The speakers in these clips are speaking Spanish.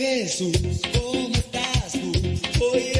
Jesus, como estás tu? Foi eu.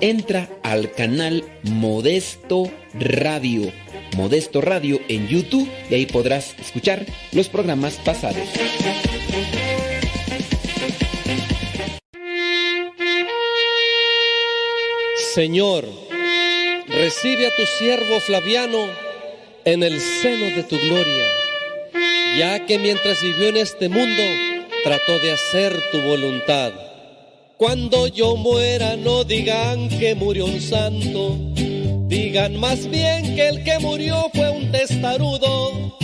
entra al canal Modesto Radio. Modesto Radio en YouTube y ahí podrás escuchar los programas pasados. Señor, Recibe a tu siervo Flaviano en el seno de tu gloria, ya que mientras vivió en este mundo trató de hacer tu voluntad. Cuando yo muera no digan que murió un santo, digan más bien que el que murió fue un testarudo.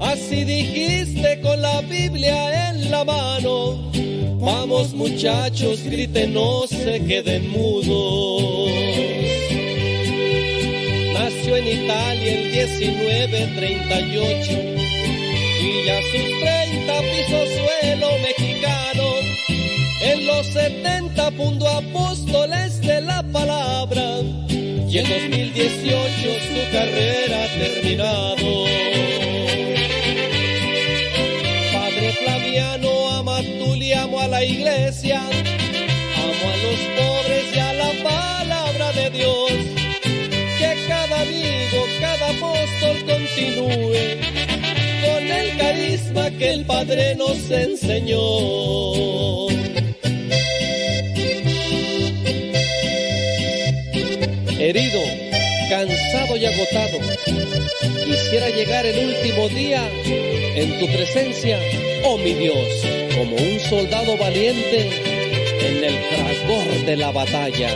Así dijiste con la Biblia en la mano. Vamos muchachos, griten, no se queden mudos. Nació en Italia el 1938 y ya sus 30 pisos suelo mexicano. En los 70 fundó apóstoles de la palabra y en 2018 su carrera ha terminado. Padre Flaviano, ama tú y amo a la iglesia, amo a los pobres y a la palabra de Dios. Que cada amigo, cada apóstol continúe con el carisma que el Padre nos enseñó. Herido, cansado y agotado, quisiera llegar el último día en tu presencia, oh mi Dios, como un soldado valiente en el fragor de la batalla.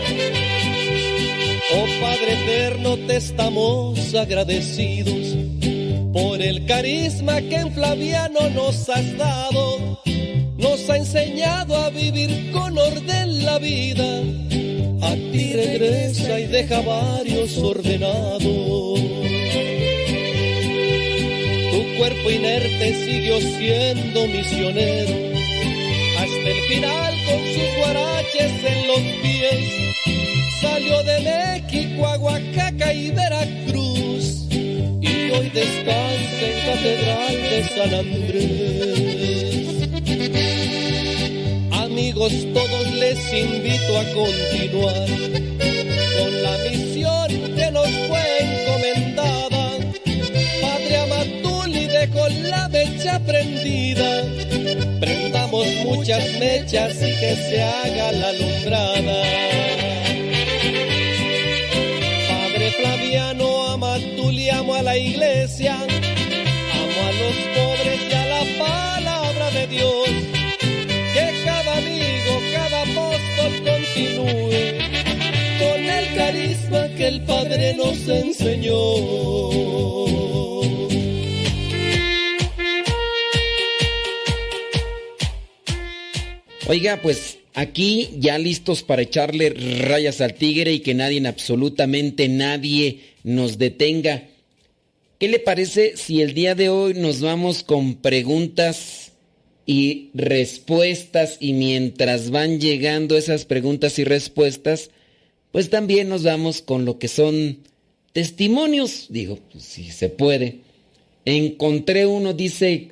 Oh Padre eterno, te estamos agradecidos por el carisma que en Flaviano nos has dado. Nos ha enseñado a vivir con orden la vida. A ti regresa y deja varios ordenados. Tu cuerpo inerte siguió siendo misionero hasta el final con sus guaraches en los pies. Salió de México a y Veracruz y hoy descansa en Catedral de San Andrés. Amigos, todos les invito a continuar con la misión que nos fue encomendada. Padre Amatuli dejó la mecha prendida. Prendamos muchas mechas y que se haga la alumbrada. Padre Flaviano, Amatuli, amo a la iglesia, amo a los pobres y a la palabra de Dios. Continúe con el carisma que el Padre nos enseñó. Oiga, pues aquí ya listos para echarle rayas al tigre y que nadie, absolutamente nadie, nos detenga. ¿Qué le parece si el día de hoy nos vamos con preguntas y respuestas y mientras van llegando esas preguntas y respuestas, pues también nos vamos con lo que son testimonios? Digo, pues si se puede. Encontré uno, dice,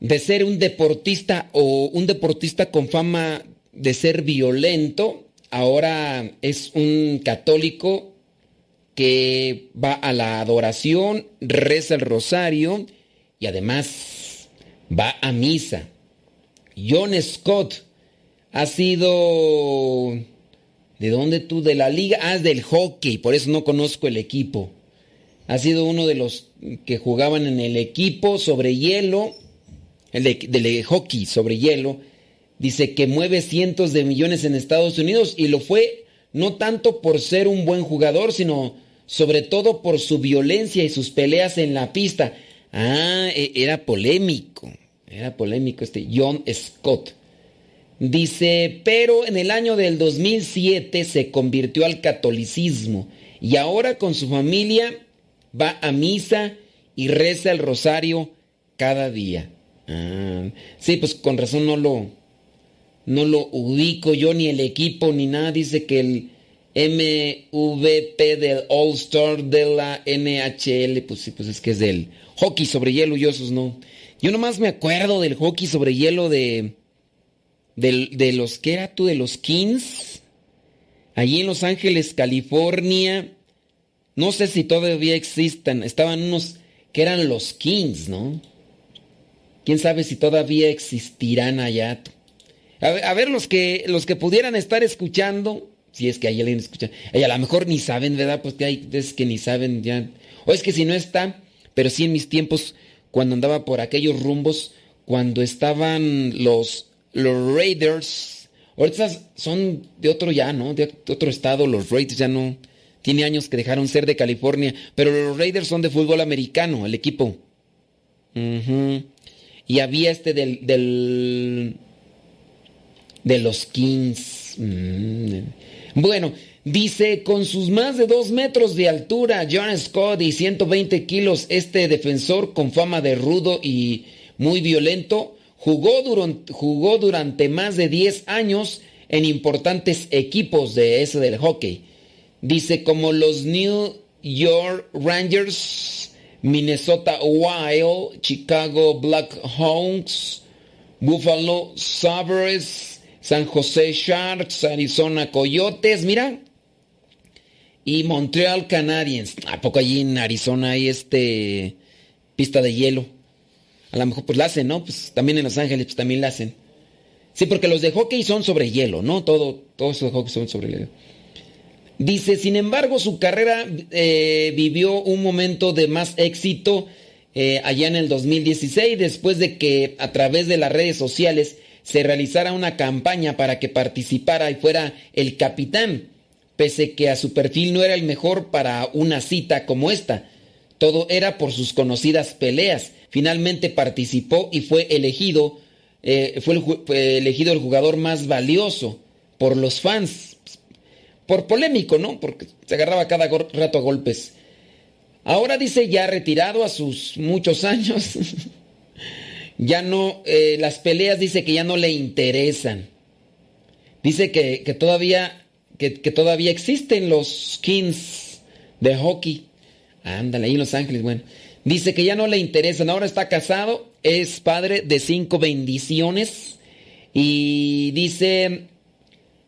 de ser un deportista o un deportista con fama de ser violento, ahora es un católico que va a la adoración, reza el rosario y además va a misa. John Scott ha sido... ¿De dónde tú? De la liga. Ah, es del hockey, por eso no conozco el equipo. Ha sido uno de los que jugaban en el equipo sobre hielo el de, hockey sobre hielo, dice que mueve cientos de millones en Estados Unidos y lo fue no tanto por ser un buen jugador, sino sobre todo por su violencia y sus peleas en la pista. Ah, era polémico, era polémico este John Scott. Dice, pero en el año del 2007 se convirtió al catolicismo y ahora con su familia va a misa y reza el rosario cada día. Ah, sí, pues con razón no lo, no lo ubico yo ni el equipo ni nada. Dice que el MVP del All Star de la NHL, pues sí, pues es que es del hockey sobre hielo y esos no. Yo nomás me acuerdo del hockey sobre hielo de, de, de los, ¿qué era tú? De los Kings. Allí en Los Ángeles, California. No sé si todavía existan. Estaban unos que eran los Kings, ¿no? quién sabe si todavía existirán allá. A ver, los, que, los que pudieran estar escuchando, Si es que hay alguien escucha. A lo mejor ni saben, ¿verdad? Pues que hay es que ni saben ya. O es que si no está, pero sí en mis tiempos, cuando andaba por aquellos rumbos, cuando estaban los, los Raiders. Ahorita son de otro ya, ¿no? De otro estado, los Raiders ya no. Tiene años que dejaron ser de California, pero los Raiders son de fútbol americano, el equipo. Y había este del, del de los Kings. Mm. Bueno, dice, con sus más de dos metros de altura, John Scott y 120 kilos, este defensor con fama de rudo y muy violento, jugó durante, jugó durante más de 10 años en importantes equipos de ese del hockey. Dice, como los New York Rangers, Minnesota Wild, Chicago Blackhawks, Buffalo Sabres, San José Sharks, Arizona Coyotes, mira. Y Montreal Canadiens. ¿A poco allí en Arizona hay este pista de hielo? A lo mejor pues la hacen, ¿no? Pues también en Los Ángeles pues, también la hacen. Sí, porque los de hockey son sobre hielo, ¿no? Todo, todos esos de hockey son sobre hielo. Dice, sin embargo, su carrera eh, vivió un momento de más éxito eh, allá en el 2016, después de que a través de las redes sociales se realizara una campaña para que participara y fuera el capitán, pese que a su perfil no era el mejor para una cita como esta. Todo era por sus conocidas peleas. Finalmente participó y fue elegido, eh, fue, elegido el jugador más valioso por los fans. Por polémico, ¿no? Porque se agarraba cada rato a golpes. Ahora dice ya retirado a sus muchos años. ya no, eh, las peleas dice que ya no le interesan. Dice que, todavía, que, todavía existen los skins de hockey. Ándale, ahí en Los Ángeles, bueno. Dice que ya no le interesan, ahora está casado, es padre de cinco bendiciones y dice,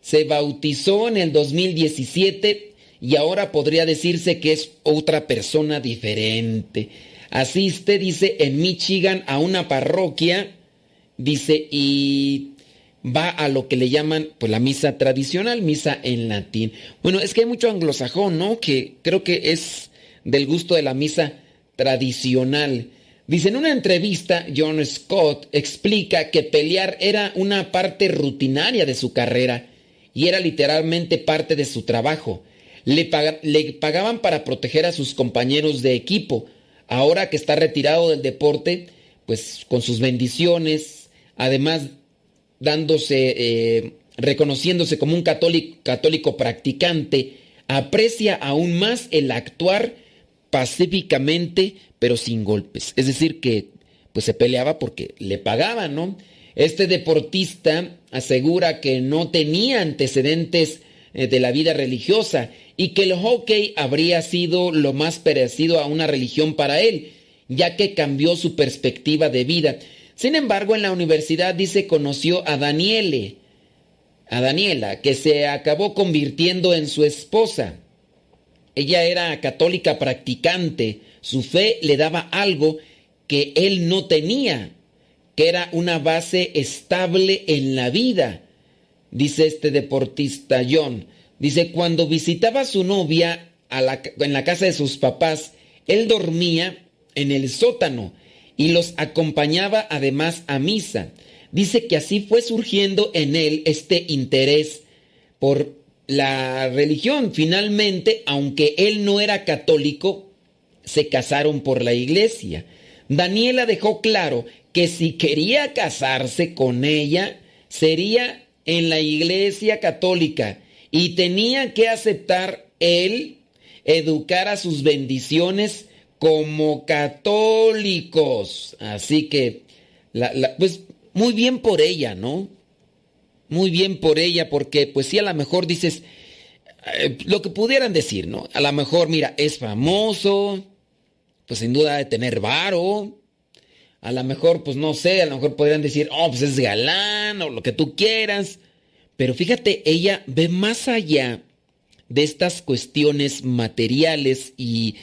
se bautizó en el 2017 y ahora podría decirse que es otra persona diferente asiste, dice, en Michigan a una parroquia, dice, y va a lo que le llaman, pues la misa tradicional, misa en latín. Bueno, es que hay mucho anglosajón, ¿no? Que creo que es del gusto de la misa tradicional. Dice, en una entrevista, John Scott explica que pelear era una parte rutinaria de su carrera y era literalmente parte de su trabajo. Le, le pagaban para proteger a sus compañeros de equipo, ahora que está retirado del deporte, pues con sus bendiciones, además dándose, eh, reconociéndose como un católico, católico practicante, aprecia aún más el actuar pacíficamente, pero sin golpes. Es decir, que pues se peleaba porque le pagaban, ¿no? Este deportista asegura que no tenía antecedentes eh, de la vida religiosa y que el hockey habría sido lo más parecido a una religión para él, ya que cambió su perspectiva de vida. Sin embargo, en la universidad dice conoció a Daniele, a Daniela, que se acabó convirtiendo en su esposa. Ella era católica practicante, su fe le daba algo que él no tenía, que era una base estable en la vida, dice este deportista John. Dice, cuando visitaba a su novia en la casa de sus papás, él dormía en el sótano y los acompañaba además a misa. Dice que así fue surgiendo en él este interés por la religión. Finalmente, aunque él no era católico, se casaron por la iglesia. Daniela dejó claro que si quería casarse con ella, sería en la iglesia católica y tenía que aceptar él educar a sus bendiciones como católicos. Así que, pues muy bien por ella, ¿no? Muy bien por ella, porque pues sí, a lo mejor dices eh, lo que pudieran decir, ¿no? A lo mejor, mira, es famoso, pues sin duda de tener varo. A lo mejor, pues no sé, a lo mejor podrían decir, oh, pues es galán o lo que tú quieras. Pero fíjate, ella ve más allá de estas cuestiones materiales y,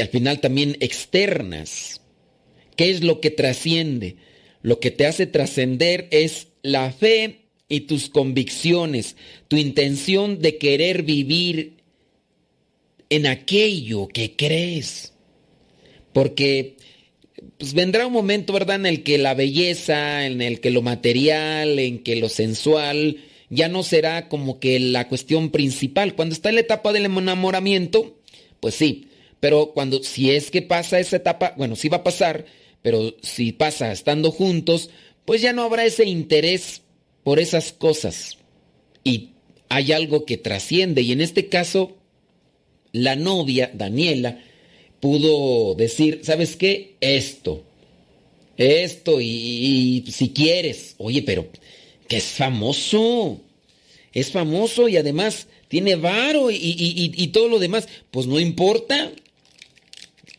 al final también externas. ¿Qué es lo que trasciende? Lo que te hace trascender es la fe y tus convicciones, tu intención de querer vivir en aquello que crees. Porque pues vendrá un momento, ¿verdad?, en el que la belleza, en el que lo material, en que lo sensual, ya no será como que la cuestión principal. Cuando está en la etapa del enamoramiento, pues sí, pero cuando, si es que pasa esa etapa, bueno, sí va a pasar, pero si pasa estando juntos, pues ya no habrá ese interés por esas cosas. Y hay algo que trasciende, y en este caso, la novia, Daniela, pudo decir, ¿sabes qué? Esto, esto, y, si quieres, oye, pero que es famoso, es famoso y además tiene varo y, y, todo lo demás, pues no importa.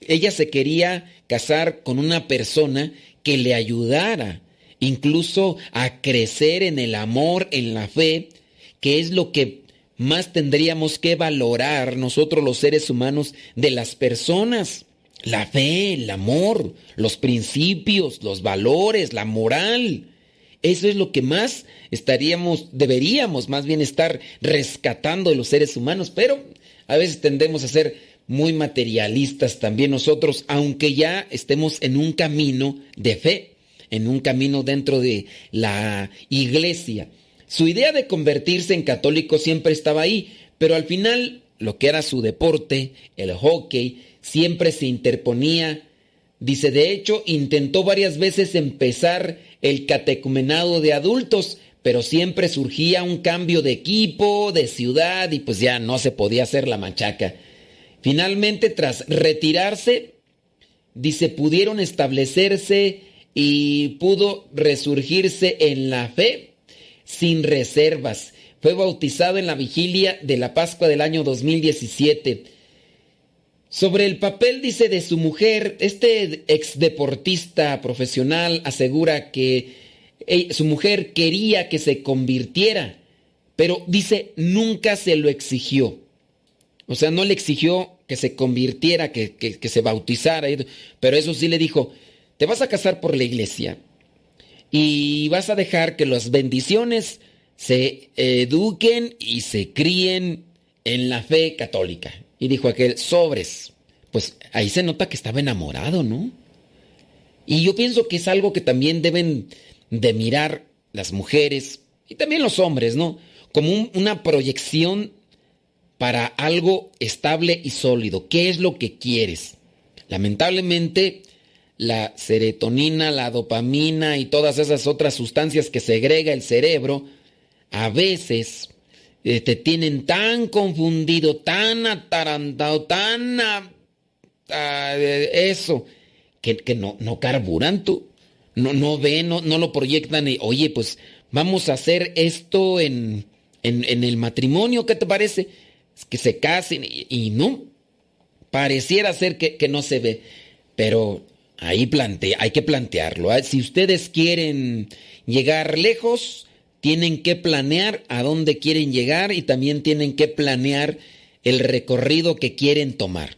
Ella se quería casar con una persona que le ayudara incluso a crecer en el amor, en la fe, que es lo que más tendríamos que valorar nosotros los seres humanos de las personas. La fe, el amor, los principios, los valores, la moral. Eso es lo que más estaríamos, deberíamos más bien estar rescatando de los seres humanos, pero a veces tendemos a ser muy materialistas también nosotros, aunque ya estemos en un camino de fe, en un camino dentro de la iglesia. Su idea de convertirse en católico siempre estaba ahí, pero al final lo que era su deporte, el hockey, siempre se interponía. Dice, de hecho, intentó varias veces empezar el catecumenado de adultos, pero siempre surgía un cambio de equipo, de ciudad, y pues ya no se podía hacer la machaca. Finalmente, tras retirarse, dice, pudieron establecerse y pudo resurgirse en la fe sin reservas. Fue bautizado en la vigilia de la Pascua del año 2017. Sobre el papel, dice, de su mujer, este ex deportista profesional asegura que eh, su mujer quería que se convirtiera, pero dice, nunca se lo exigió. O sea, no le exigió que se convirtiera, que, que se bautizara, pero eso sí le dijo, te vas a casar por la iglesia, y vas a dejar que las bendiciones se eduquen y se críen en la fe católica. Y dijo aquel, sobres. Pues ahí se nota que estaba enamorado, ¿no? Y yo pienso que es algo que también deben de mirar las mujeres y también los hombres, ¿no? Como una proyección para algo estable y sólido. ¿Qué es lo que quieres? Lamentablemente, la serotonina, la dopamina y todas esas otras sustancias que segrega el cerebro, a veces eh, te tienen tan confundido, tan atarantado, tan eso, que, no, no carburan tú, no, no ven, no, no lo proyectan y, oye, pues vamos a hacer esto en, en, el matrimonio, ¿qué te parece? Que se casen y, no, pareciera ser que, que no se ve, pero Ahí plantea, hay que plantearlo. ¿eh? Si ustedes quieren llegar lejos, tienen que planear a dónde quieren llegar y también tienen que planear el recorrido que quieren tomar.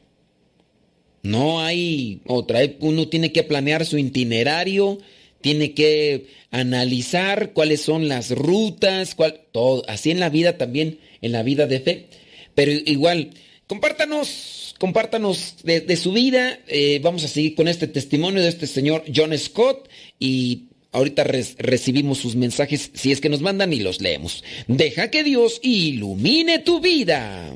No hay otra, uno tiene que planear su itinerario, tiene que analizar cuáles son las rutas, cuál, todo, así en la vida también, en la vida de fe. Pero igual, compártanos compártanos de, su vida. Eh, vamos a seguir con este testimonio de este señor John Scott y ahorita recibimos sus mensajes si es que nos mandan y los leemos. Deja que Dios ilumine tu vida.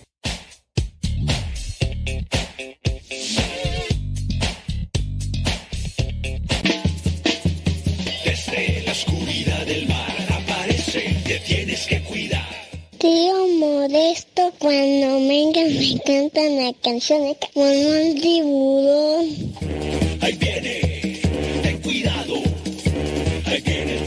Tío Modesto, cuando venga me cantan la canción como un tiburón. Ahí viene, ten cuidado, ahí viene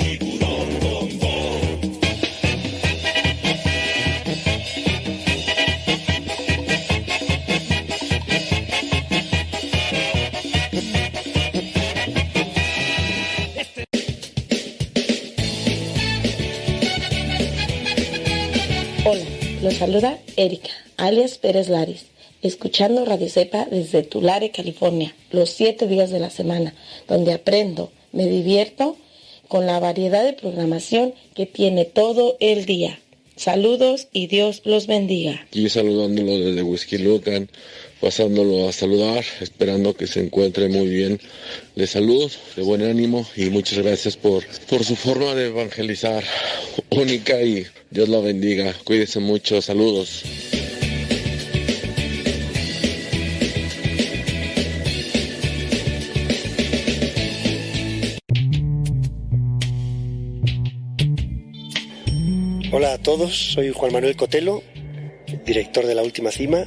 Hola, los saluda Erika, alias Pérez Laris, escuchando Radio Cepa desde Tulare, California, los siete días de la semana, donde aprendo, me divierto con la variedad de programación que tiene todo el día. Saludos y Dios los bendiga. Y saludándolo desde Whisky Lucan, pasándolo a saludar, esperando que se encuentre muy bien de salud, de buen ánimo y muchas gracias por, por su forma de evangelizar única y Dios la bendiga. Cuídese mucho. Saludos. Hola a todos, soy Juan Manuel Cotelo, director de La Última Cima,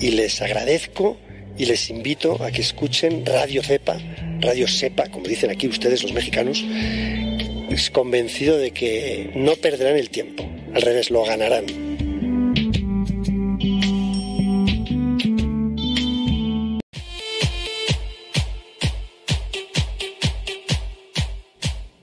y les agradezco y les invito a que escuchen Radio Cepa, Radio Sepa, como dicen aquí ustedes los mexicanos, es convencido de que no perderán el tiempo, al revés, lo ganarán.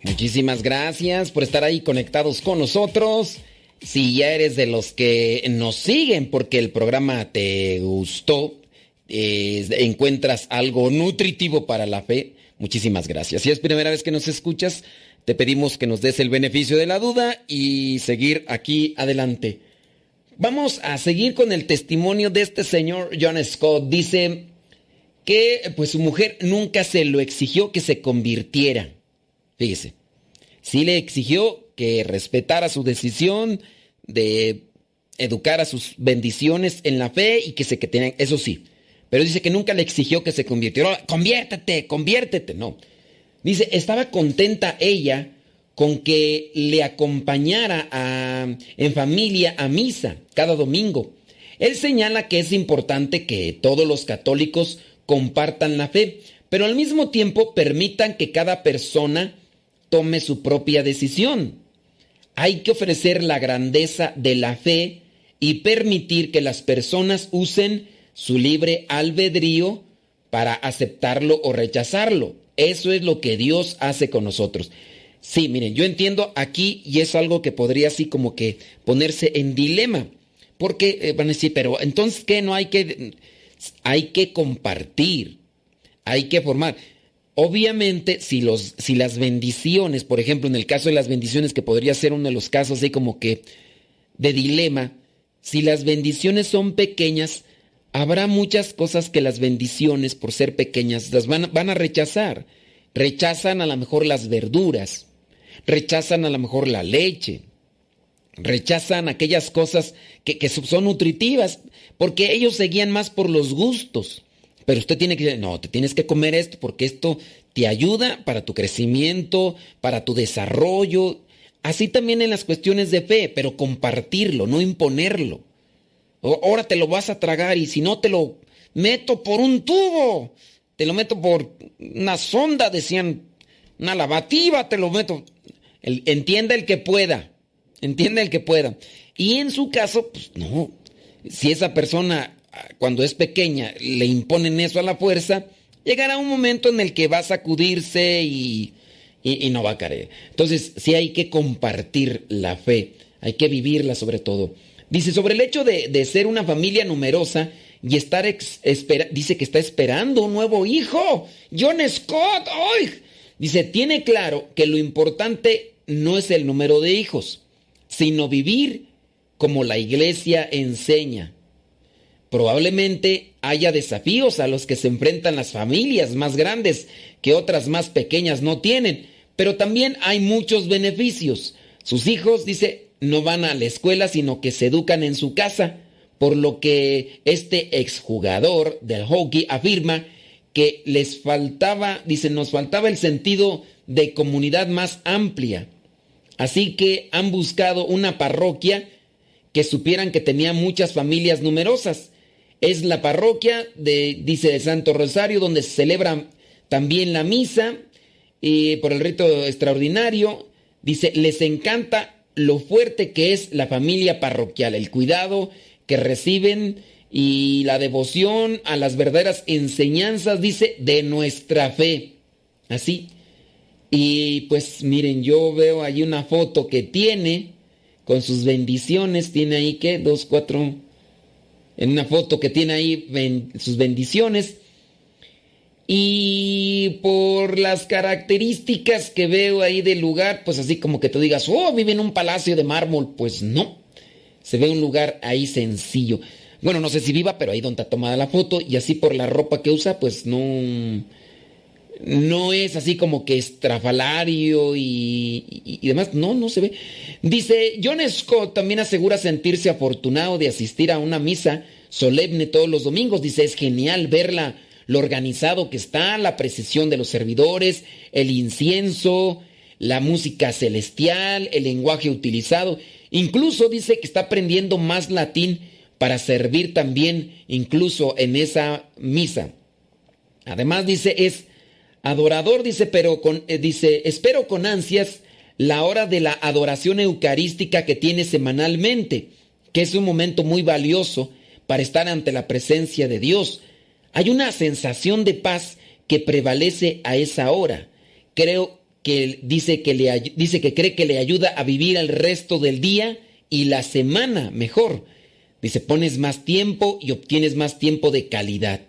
Muchísimas gracias por estar ahí conectados con nosotros. Si ya eres de los que nos siguen porque el programa te gustó, encuentras algo nutritivo para la fe, muchísimas gracias. Si es primera vez que nos escuchas, te pedimos que nos des el beneficio de la duda y seguir aquí adelante. Vamos a seguir con el testimonio de este señor John Scott. Dice que pues su mujer nunca se lo exigió que se convirtiera. Fíjese, sí le exigió que respetara su decisión de educar a sus bendiciones en la fe y que se que tenían, eso sí. Pero dice que nunca le exigió que se convirtiera. Conviértete, conviértete. No. Dice, estaba contenta ella con que le acompañara en familia a misa cada domingo. Él señala que es importante que todos los católicos compartan la fe, pero al mismo tiempo permitan que cada persona tome su propia decisión. Hay que ofrecer la grandeza de la fe y permitir que las personas usen su libre albedrío para aceptarlo o rechazarlo. Eso es lo que Dios hace con nosotros. Sí, miren, yo entiendo aquí y es algo que podría así como que ponerse en dilema. Porque van a decir, pero entonces, ¿qué? No hay que... Hay que compartir, hay que formar. Obviamente, si, los, si las bendiciones, por ejemplo, en el caso de las bendiciones, que podría ser uno de los casos así como que de dilema, si las bendiciones son pequeñas, habrá muchas cosas que las bendiciones, por ser pequeñas, las van, a rechazar. Rechazan a lo mejor las verduras, rechazan a lo mejor la leche, rechazan aquellas cosas que, que son nutritivas, porque ellos seguían más por los gustos. Pero usted tiene que decir, no, te tienes que comer esto porque esto te ayuda para tu crecimiento, para tu desarrollo. Así también en las cuestiones de fe, pero compartirlo, no imponerlo. Ahora te lo vas a tragar y si no te lo meto por un tubo, te lo meto por una sonda, decían, una lavativa, te lo meto. entienda el que pueda, entienda el que pueda. Y en su caso, pues no, si esa persona cuando es pequeña le imponen eso a la fuerza, llegará un momento en el que va a sacudirse y, no va a caer. Entonces, sí hay que compartir la fe, hay que vivirla sobre todo. Dice, sobre el hecho de, ser una familia numerosa y estar, dice que está esperando un nuevo hijo. John Scott, ¡ay! Dice, tiene claro que lo importante no es el número de hijos, sino vivir como la iglesia enseña. Probablemente haya desafíos a los que se enfrentan las familias más grandes que otras más pequeñas no tienen, pero también hay muchos beneficios. Sus hijos, dice, no van a la escuela, sino que se educan en su casa, por lo que este exjugador del hockey afirma que les faltaba, dice, nos faltaba el sentido de comunidad más amplia. Así que han buscado una parroquia que supieran que tenía muchas familias numerosas. Es la parroquia de, dice, de Santo Rosario, donde se celebra también la misa y por el rito extraordinario. Dice, les encanta lo fuerte que es la familia parroquial, el cuidado que reciben y la devoción a las verdaderas enseñanzas, dice, de nuestra fe. Así. Y pues miren, yo veo ahí una foto que tiene con sus bendiciones, tiene ahí que dos, cuatro, en una foto que tiene ahí sus bendiciones. Y por las características que veo ahí del lugar, pues así como que tú digas, oh, vive en un palacio de mármol. Pues no, se ve un lugar ahí sencillo. Bueno, no sé si viva, pero ahí donde está tomada la foto y así por la ropa que usa, pues no no es así como que estrafalario y, demás, no, no se ve. Dice, John Scott también asegura sentirse afortunado de asistir a una misa solemne todos los domingos. Dice, es genial verla, lo organizado que está, la precisión de los servidores, el incienso, la música celestial, el lenguaje utilizado. Incluso dice que está aprendiendo más latín para servir también incluso en esa misa. Además dice, es adorador, dice, pero con, eh, dice, espero con ansias la hora de la adoración eucarística que tiene semanalmente, que es un momento muy valioso para estar ante la presencia de Dios. Hay una sensación de paz que prevalece a esa hora. Creo que dice que, le, dice que cree que le ayuda a vivir el resto del día y la semana mejor. Dice, pones más tiempo y obtienes más tiempo de calidad.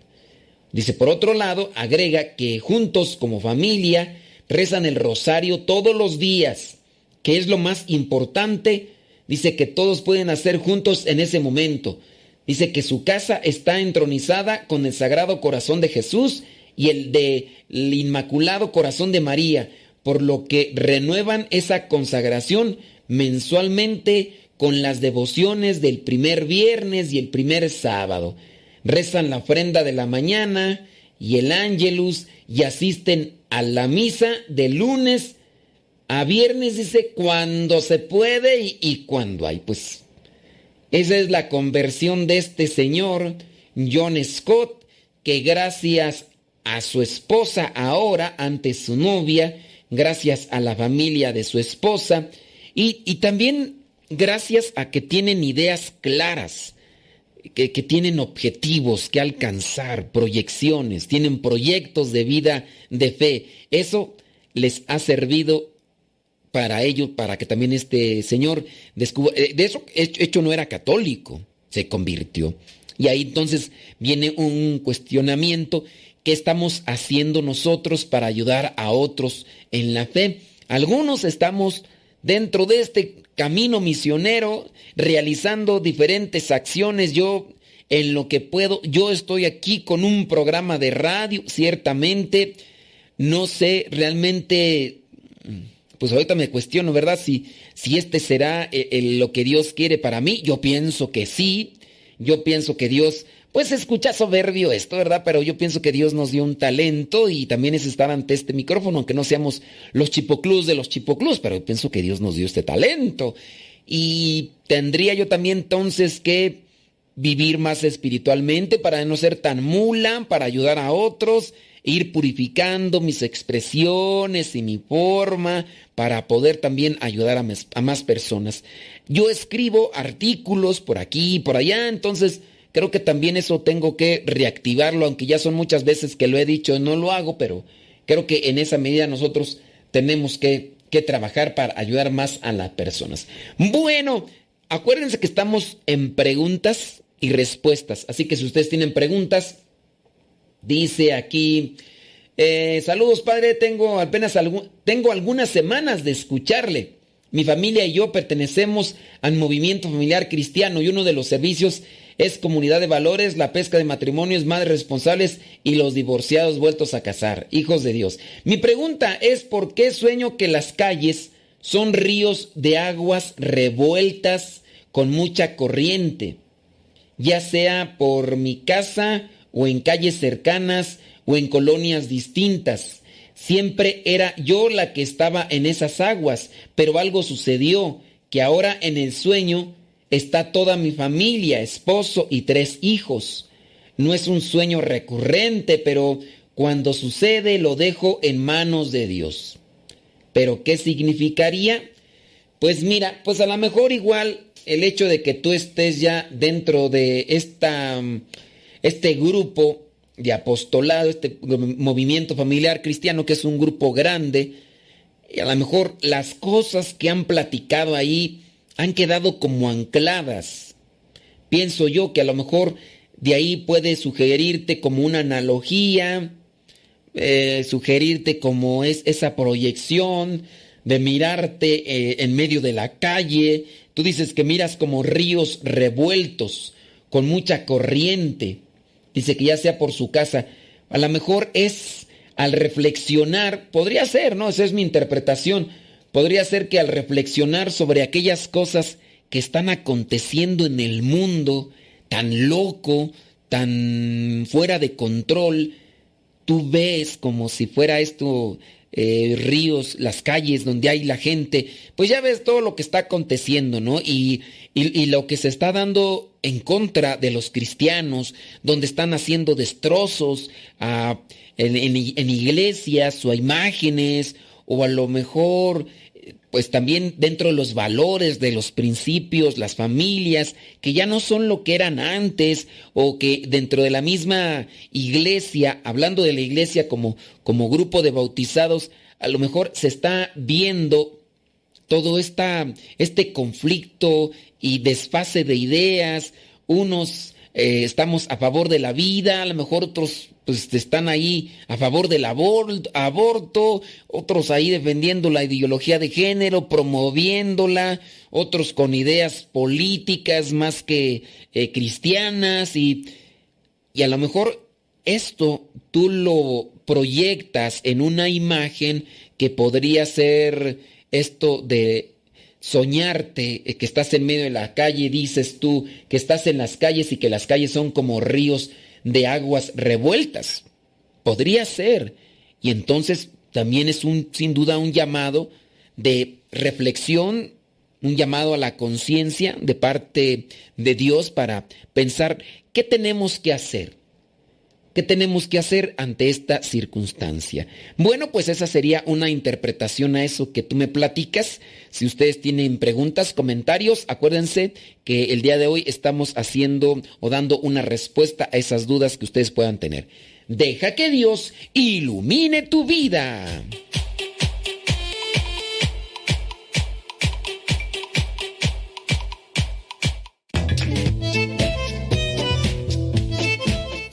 Dice, por otro lado, agrega que juntos como familia rezan el rosario todos los días, que es lo más importante. Dice que todos pueden hacer juntos en ese momento. Dice que su casa está entronizada con el Sagrado Corazón de Jesús y el de el Inmaculado Corazón de María, por lo que renuevan esa consagración mensualmente con las devociones del primer viernes y el primer sábado rezan la ofrenda de la mañana y el ángelus y asisten a la misa de lunes a viernes, dice, cuando se puede y, cuando hay. Pues esa es la conversión de este señor, John Scott, que gracias a su esposa ahora, ante su novia, gracias a la familia de su esposa, y, y también gracias a que tienen ideas claras que, tienen objetivos que alcanzar, proyecciones, tienen proyectos de vida, de fe. Eso les ha servido para ello, para que también este señor descubra. Eh, de eso, hecho, no era católico, se convirtió. Y ahí entonces viene un cuestionamiento. ¿Qué estamos haciendo nosotros para ayudar a otros en la fe? Algunos estamos dentro de este camino misionero, realizando diferentes acciones. Yo, en lo que puedo, yo estoy aquí con un programa de radio, ciertamente. No sé realmente, pues ahorita me cuestiono, ¿verdad? Si, si este será eh, lo que Dios quiere para mí. Yo pienso que sí. Yo pienso que Dios pues escucha soberbio esto, ¿verdad? Pero yo pienso que Dios nos dio un talento y también es estar ante este micrófono, aunque no seamos los chipoclus de los chipoclus, pero yo pienso que Dios nos dio este talento. Y tendría yo también entonces que vivir más espiritualmente para no ser tan mula, para ayudar a otros ir purificando mis expresiones y mi forma para poder también ayudar a, más personas. Yo escribo artículos por aquí y por allá, entonces creo que también eso tengo que reactivarlo, aunque ya son muchas veces que lo he dicho, no lo hago, pero creo que en esa medida nosotros tenemos que, que trabajar para ayudar más a las personas. Bueno, acuérdense que estamos en preguntas y respuestas, así que si ustedes tienen preguntas, dice aquí... Eh, saludos, padre. Tengo apenas tengo algunas semanas de escucharle. Mi familia y yo pertenecemos al movimiento familiar cristiano y uno de los servicios es comunidad de valores, la pesca de matrimonios, madres responsables y los divorciados vueltos a casar, hijos de Dios. Mi pregunta es por qué sueño que las calles son ríos de aguas revueltas con mucha corriente, ya sea por mi casa o en calles cercanas o en colonias distintas. Siempre era yo la que estaba en esas aguas, pero algo sucedió que ahora en el sueño está toda mi familia, esposo y tres hijos. No es un sueño recurrente, pero cuando sucede lo dejo en manos de Dios. ¿Pero qué significaría? Pues mira, pues a lo mejor igual el hecho de que tú estés ya dentro de esta, este grupo de apostolado, este movimiento familiar cristiano, que es un grupo grande, y a lo mejor las cosas que han platicado ahí, han quedado como ancladas. Pienso yo que a lo mejor de ahí puede sugerirte como una analogía, eh, sugerirte como es esa proyección de mirarte eh, en medio de la calle. Tú dices que miras como ríos revueltos, con mucha corriente. Dice que ya sea por su casa. A lo mejor es al reflexionar, podría ser, ¿no? Esa es mi interpretación podría ser que al reflexionar sobre aquellas cosas que están aconteciendo en el mundo, tan loco, tan fuera de control, tú ves como si fuera esto eh, ríos, las calles donde hay la gente, pues ya ves todo lo que está aconteciendo, ¿no? Y, y, lo que se está dando en contra de los cristianos, donde están haciendo destrozos a, en, en iglesias o a imágenes, o a lo mejor pues también dentro de los valores, de los principios, las familias, que ya no son lo que eran antes, o que dentro de la misma iglesia, hablando de la iglesia como, como grupo de bautizados, a lo mejor se está viendo todo esta, este conflicto y desfase de ideas, unos eh, estamos a favor de la vida, a lo mejor otros pues están ahí a favor del aborto, otros ahí defendiendo la ideología de género, promoviéndola, otros con ideas políticas más que eh, cristianas y, y a lo mejor esto tú lo proyectas en una imagen que podría ser esto de soñarte eh, que estás en medio de la calle, dices tú que estás en las calles y que las calles son como ríos de aguas revueltas. Podría ser. Y entonces también es un, sin duda un llamado de reflexión, un llamado a la conciencia de parte de Dios para pensar qué tenemos que hacer ¿Qué tenemos que hacer ante esta circunstancia? Bueno, pues esa sería una interpretación a eso que tú me platicas. Si ustedes tienen preguntas, comentarios, acuérdense que el día de hoy estamos haciendo o dando una respuesta a esas dudas que ustedes puedan tener. Deja que Dios ilumine tu vida.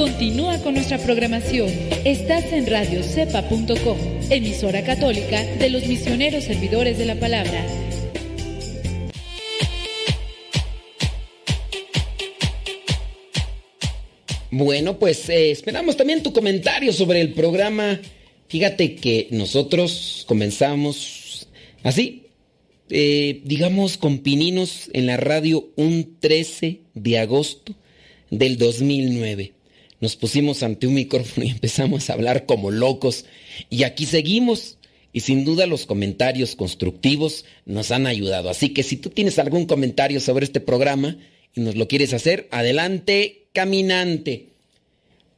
Continúa con nuestra programación. Estás en radiocepa.com, emisora católica de los misioneros servidores de la palabra. Bueno, pues eh, esperamos también tu comentario sobre el programa. Fíjate que nosotros comenzamos así, eh, digamos, con pininos en la radio un 13 de agosto del 2009 nos pusimos ante un micrófono y empezamos a hablar como locos. Y aquí seguimos. Y sin duda los comentarios constructivos nos han ayudado. Así que si tú tienes algún comentario sobre este programa y nos lo quieres hacer, adelante, caminante.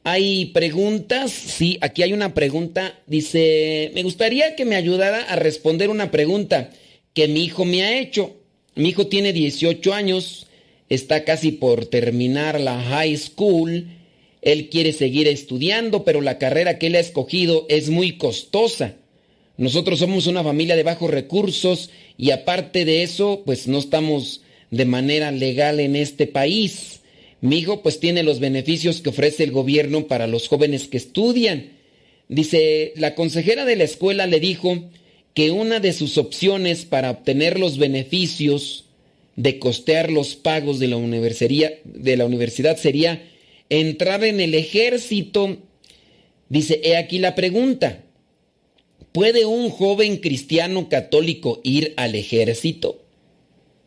¿Hay preguntas? Sí, aquí hay una pregunta. Dice, me gustaría que me ayudara a responder una pregunta que mi hijo me ha hecho. Mi hijo tiene 18 años, está casi por terminar la high school él quiere seguir estudiando, pero la carrera que él ha escogido es muy costosa. Nosotros somos una familia de bajos recursos y aparte de eso, pues no estamos de manera legal en este país. Mi hijo pues tiene los beneficios que ofrece el gobierno para los jóvenes que estudian. Dice, la consejera de la escuela le dijo que una de sus opciones para obtener los beneficios de costear los pagos de la de la universidad sería entrar en el ejército. Dice, he aquí la pregunta. ¿Puede un joven cristiano católico ir al ejército?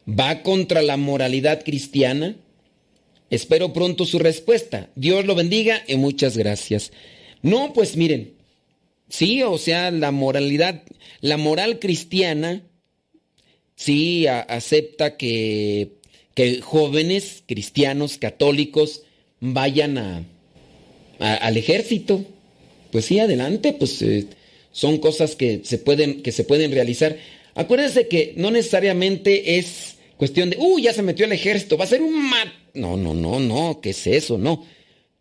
¿Va contra la moralidad cristiana? Espero pronto su respuesta. Dios lo bendiga y muchas gracias. No, pues miren, sí, o sea, la moralidad, la moral cristiana, sí acepta que, que jóvenes cristianos católicos vayan a, al ejército. Pues sí, adelante, pues eh, son cosas que se, pueden, que se pueden realizar. Acuérdense que no necesariamente es cuestión de, uy, ya se metió al ejército, va a ser un mat. No, no, no, no, ¿qué es eso? No.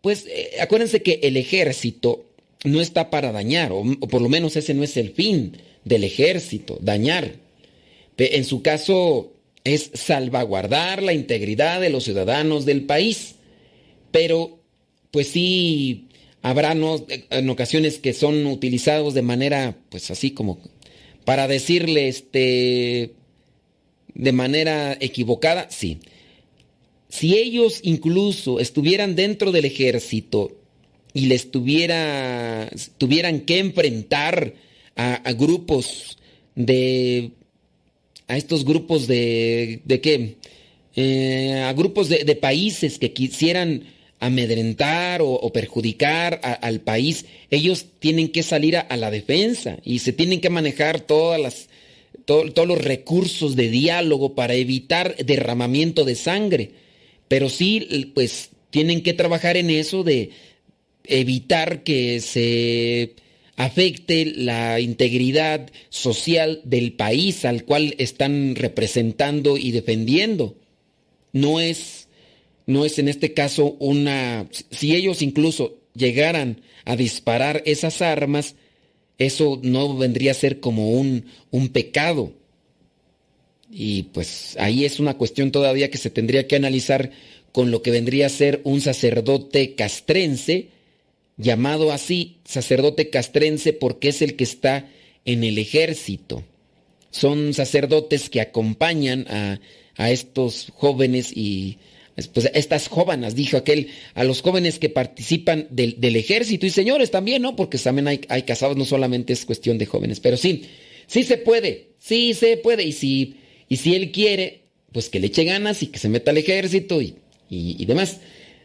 Pues eh, acuérdense que el ejército no está para dañar, o, o, por lo menos ese no es el fin del ejército, dañar. En su caso es salvaguardar la integridad de los ciudadanos del país pero pues sí habrá en ocasiones que son utilizados de manera, pues así como para decirle este de manera equivocada, sí. Si ellos incluso estuvieran dentro del ejército y les tuviera, tuvieran que enfrentar a, grupos de, a estos grupos de, ¿de qué? Eh, a grupos de, de países que quisieran amedrentar o, perjudicar al país, ellos tienen que salir a, la defensa y se tienen que manejar todas las, todos los recursos de diálogo para evitar derramamiento de sangre. Pero sí, pues tienen que trabajar en eso de evitar que se afecte la integridad social del país al cual están representando y defendiendo. No es no es en este caso una... Si ellos incluso llegaran a disparar esas armas, eso no vendría a ser como un, un pecado. Y pues ahí es una cuestión todavía que se tendría que analizar con lo que vendría a ser un sacerdote castrense, llamado así sacerdote castrense porque es el que está en el ejército. Son sacerdotes que acompañan a, a estos jóvenes y pues estas jóvenes, dijo aquel, a los jóvenes que participan del, ejército y señores también, ¿no? Porque también hay, casados, no solamente es cuestión de jóvenes, pero sí, Sí se puede, sí se puede. Y si, y si él quiere, pues que le eche ganas y que se meta al ejército y, y, demás.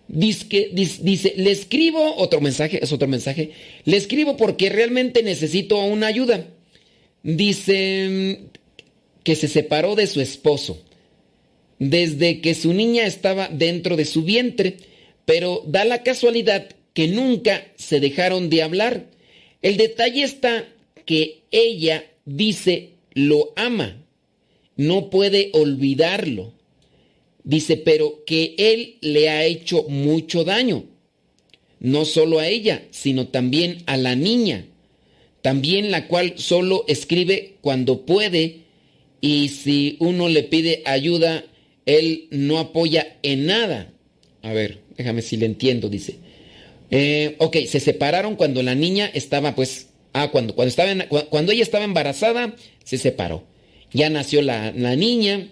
Dice, dice, dice, le escribo otro mensaje, es otro mensaje. Le escribo porque realmente necesito una ayuda. Dice mm, que se separó de su esposo desde que su niña estaba dentro de su vientre, pero da la casualidad que nunca se dejaron de hablar. El detalle está que ella dice lo ama, no puede olvidarlo. Dice, pero que él le ha hecho mucho daño, no solo a ella, sino también a la niña, también la cual solo escribe cuando puede y si uno le pide ayuda, él no apoya en nada. A ver, déjame si le entiendo, dice. Eh, ok, se separaron cuando la niña estaba, pues, ah, cuando, cuando, estaba cuando ella estaba embarazada, se separó. Ya nació la, la niña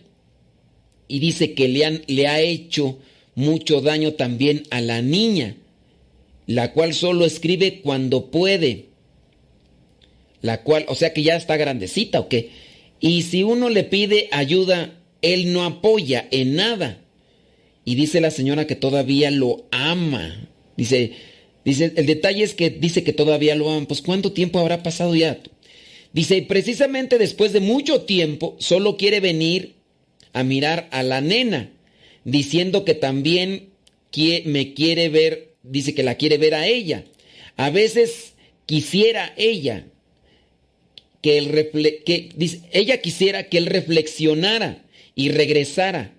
y dice que le, han, le ha hecho mucho daño también a la niña, la cual solo escribe cuando puede. La cual, o sea que ya está grandecita o qué. Y si uno le pide ayuda, él no apoya en nada. Y dice la señora que todavía lo ama. Dice, dice, el detalle es que dice que todavía lo ama. Pues ¿cuánto tiempo habrá pasado ya? Dice, precisamente después de mucho tiempo, solo quiere venir a mirar a la nena, diciendo que también me quiere ver, dice que la quiere ver a ella. A veces quisiera ella que, ella quisiera que él reflexionara y regresara.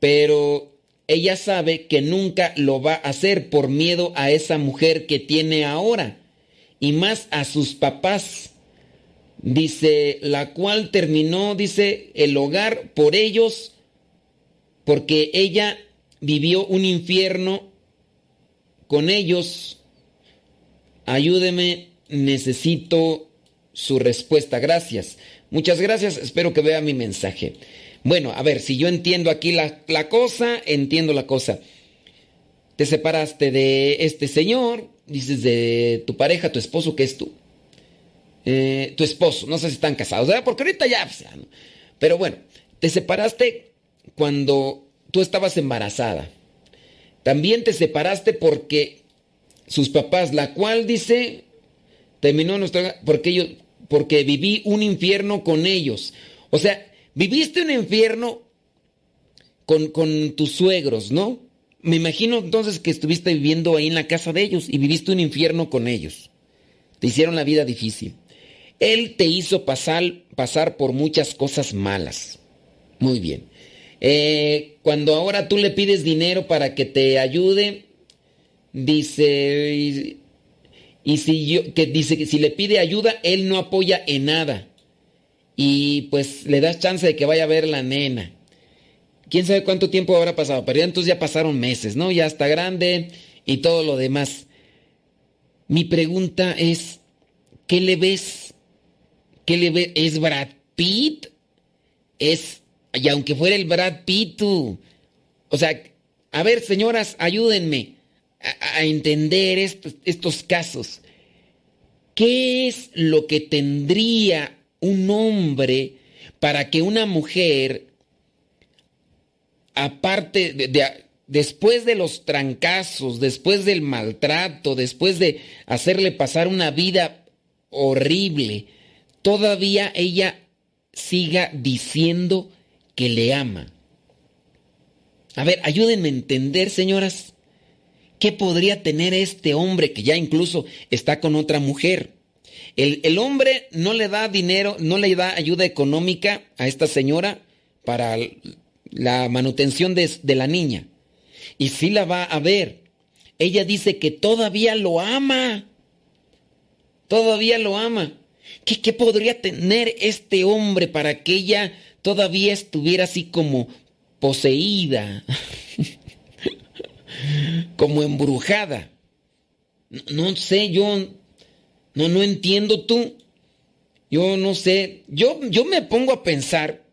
Pero ella sabe que nunca lo va a hacer por miedo a esa mujer que tiene ahora y más a sus papás. Dice, la cual terminó, dice, el hogar por ellos porque ella vivió un infierno con ellos. Ayúdeme, necesito su respuesta. Gracias. Muchas gracias, espero que vea mi mensaje. Bueno, a ver, si yo entiendo aquí la, cosa, entiendo la cosa. Te separaste de este señor, dices de tu pareja, tu esposo, que es tú. Eh, tu esposo, no sé si están casados, ¿verdad? porque ahorita ya, pero bueno, te separaste cuando tú estabas embarazada. También te separaste porque sus papás, la cual dice, terminó nuestra, porque yo, porque viví un infierno con ellos. O sea, Viviste un infierno con, tus suegros, ¿no? Me imagino entonces que estuviste viviendo ahí en la casa de ellos y viviste un infierno con ellos. Te hicieron la vida difícil. Él te hizo pasar, pasar por muchas cosas malas. Muy bien. Eh, cuando ahora tú le pides dinero para que te ayude, dice, y, si yo, que dice que si le pide ayuda, él no apoya en nada y pues le das chance de que vaya a ver la nena. Quién sabe cuánto tiempo habrá pasado, pero ya entonces ya pasaron meses, ¿no? Ya está grande y todo lo demás. Mi pregunta es, ¿qué le ves? ¿Qué le? ¿Es Brad Pitt? Es, y aunque fuera el Brad Pitt, tú. O sea, a ver, señoras, ayúdenme a, entender estos casos. ¿Qué es lo que tendría un hombre para que una mujer, aparte de, después de los trancazos, después del maltrato, después de hacerle pasar una vida horrible, todavía ella siga diciendo que le ama. A ver, ayúdenme a entender, señoras, ¿qué podría tener este hombre que ya incluso está con otra mujer? El, hombre no le da dinero, no le da ayuda económica a esta señora para la manutención de, la niña. Y sí la va a ver. Ella dice que todavía lo ama. Todavía lo ama. ¿Qué, ¿Qué, podría tener este hombre para que ella todavía estuviera así como poseída? como embrujada. No sé, yo no, no entiendo tú. Yo no sé. Yo, yo me pongo a pensar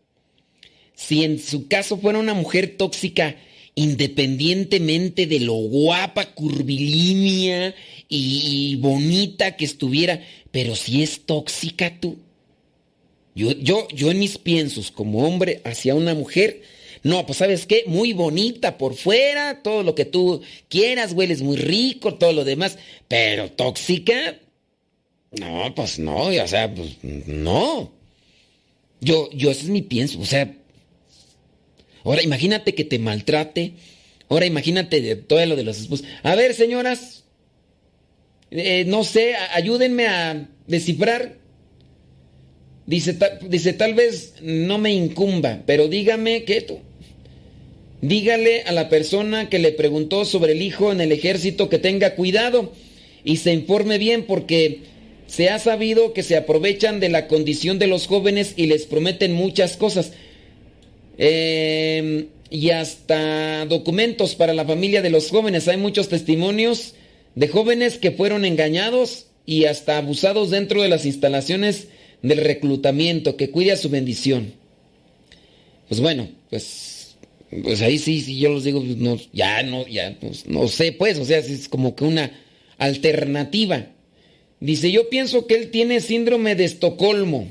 si en su caso fuera una mujer tóxica, independientemente de lo guapa, curvilínea y, bonita que estuviera, pero si es tóxica tú. Yo, yo, yo en mis piensos como hombre hacia una mujer, no, pues sabes qué, muy bonita por fuera, todo lo que tú quieras, hueles muy rico, todo lo demás, pero tóxica, no, pues no, o sea, pues no. Yo, yo, ese es mi pienso, o sea, ahora imagínate que te maltrate, ahora imagínate de todo lo de los esposos. A ver, señoras, eh, no sé, ayúdenme a descifrar Dice, dice, tal vez no me incumba, pero dígame que tú. Dígale a la persona que le preguntó sobre el hijo en el ejército que tenga cuidado y se informe bien porque se ha sabido que se aprovechan de la condición de los jóvenes y les prometen muchas cosas. Em, y hasta documentos para la familia de los jóvenes. Hay muchos testimonios de jóvenes que fueron engañados y hasta abusados dentro de las instalaciones del reclutamiento, que cuide a su bendición. Pues bueno, pues, pues ahí sí, sí, yo los digo, pues no, ya no, ya, pues, no sé, pues, o sea, es como que una alternativa. Dice, yo pienso que él tiene síndrome de Estocolmo.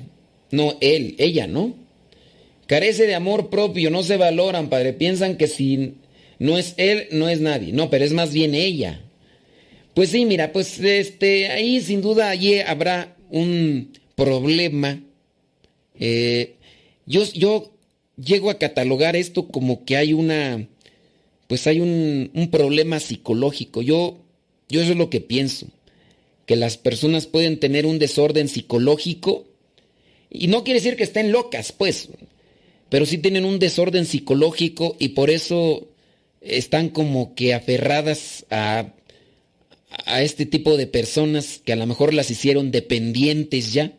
No, él, ella, ¿no? Carece de amor propio, no se valoran, padre. Piensan que si no es él, no es nadie. No, pero es más bien ella. Pues sí, mira, pues este, ahí sin duda allí habrá un problema. Eh, yo, yo llego a catalogar esto como que hay una, pues hay un, un, problema psicológico. Yo, yo eso es lo que pienso, que las personas pueden tener un desorden psicológico y no quiere decir que estén locas, pues, pero sí tienen un desorden psicológico y por eso están como que aferradas a, a este tipo de personas que a lo mejor las hicieron dependientes ya.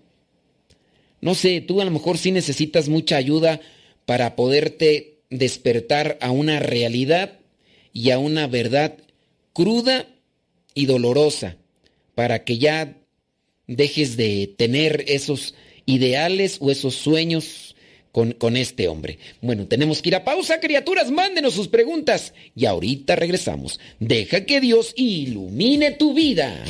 No sé, tú a lo mejor sí necesitas mucha ayuda para poderte despertar a una realidad y a una verdad cruda y dolorosa, para que ya dejes de tener esos ideales o esos sueños con, con, este hombre. Bueno, tenemos que ir a pausa, criaturas, mándenos sus preguntas y ahorita regresamos. Deja que Dios ilumine tu vida.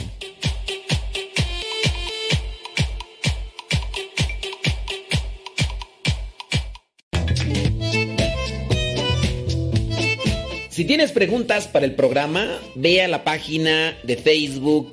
Si tienes preguntas para el programa, ve a la página de Facebook